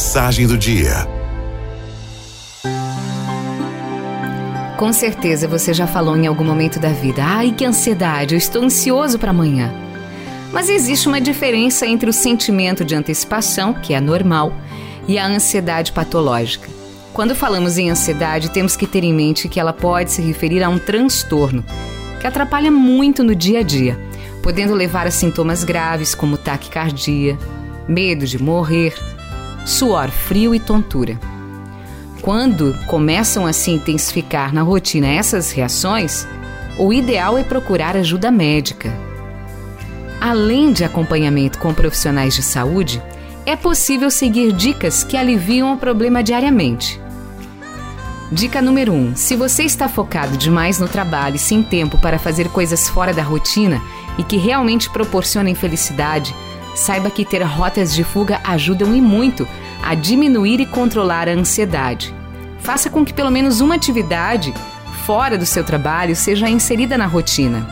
mensagem do dia. Com certeza você já falou em algum momento da vida: ai, que ansiedade, eu estou ansioso para amanhã. Mas existe uma diferença entre o sentimento de antecipação, que é normal, e a ansiedade patológica. Quando falamos em ansiedade, temos que ter em mente que ela pode se referir a um transtorno que atrapalha muito no dia a dia, podendo levar a sintomas graves como taquicardia, medo de morrer, suor frio e tontura. Quando começam a se intensificar na rotina essas reações, o ideal é procurar ajuda médica. Além de acompanhamento com profissionais de saúde, é possível seguir dicas que aliviam o problema diariamente. Dica número 1: um, se você está focado demais no trabalho e sem tempo para fazer coisas fora da rotina e que realmente proporcionem felicidade, saiba que ter rotas de fuga ajudam e muito a diminuir e controlar a ansiedade. Faça com que pelo menos uma atividade fora do seu trabalho seja inserida na rotina.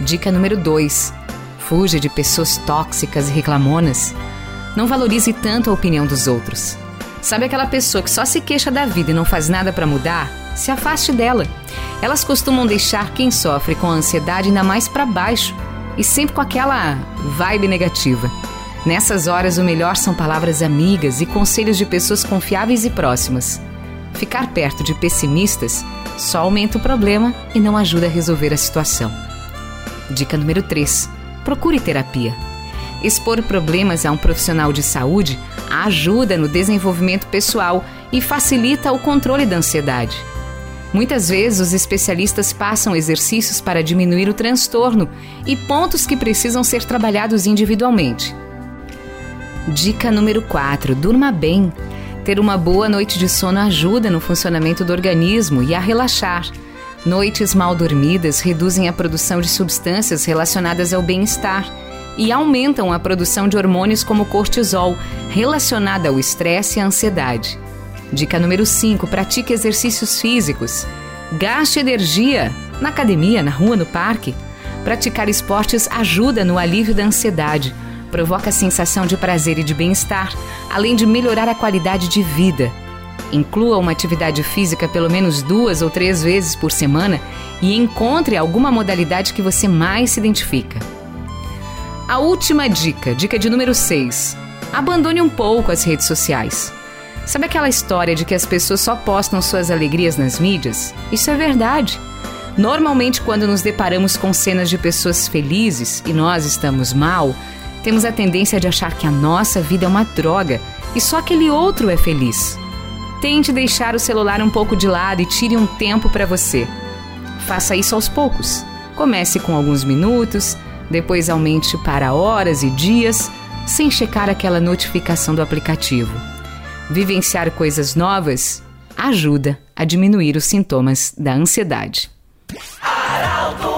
Dica número 2: fuja de pessoas tóxicas e reclamonas. Não valorize tanto a opinião dos outros. Sabe aquela pessoa que só se queixa da vida e não faz nada para mudar? Se afaste dela. Elas costumam deixar quem sofre com a ansiedade ainda mais para baixo e sempre com aquela vibe negativa. Nessas horas, o melhor são palavras amigas e conselhos de pessoas confiáveis e próximas. Ficar perto de pessimistas só aumenta o problema e não ajuda a resolver a situação. Dica número 3: procure terapia. Expor problemas a um profissional de saúde ajuda no desenvolvimento pessoal e facilita o controle da ansiedade. Muitas vezes, os especialistas passam exercícios para diminuir o transtorno e pontos que precisam ser trabalhados individualmente. Dica número 4: durma bem. Ter uma boa noite de sono ajuda no funcionamento do organismo e a relaxar. Noites mal dormidas reduzem a produção de substâncias relacionadas ao bem-estar e aumentam a produção de hormônios como cortisol, relacionada ao estresse e à ansiedade. Dica número 5: pratique exercícios físicos. Gaste energia na academia, na rua, no parque. Praticar esportes ajuda no alívio da ansiedade, provoca a sensação de prazer e de bem-estar, além de melhorar a qualidade de vida. Inclua uma atividade física pelo menos duas ou três vezes por semana e encontre alguma modalidade que você mais se identifica. A última dica, dica de número 6. Abandone um pouco as redes sociais. Sabe aquela história de que as pessoas só postam suas alegrias nas mídias? Isso é verdade. Normalmente, quando nos deparamos com cenas de pessoas felizes e nós estamos mal, temos a tendência de achar que a nossa vida é uma droga e só aquele outro é feliz. Tente deixar o celular um pouco de lado e tire um tempo para você. Faça isso aos poucos. Comece com alguns minutos, depois aumente para horas e dias, sem checar aquela notificação do aplicativo. Vivenciar coisas novas ajuda a diminuir os sintomas da ansiedade. Araldo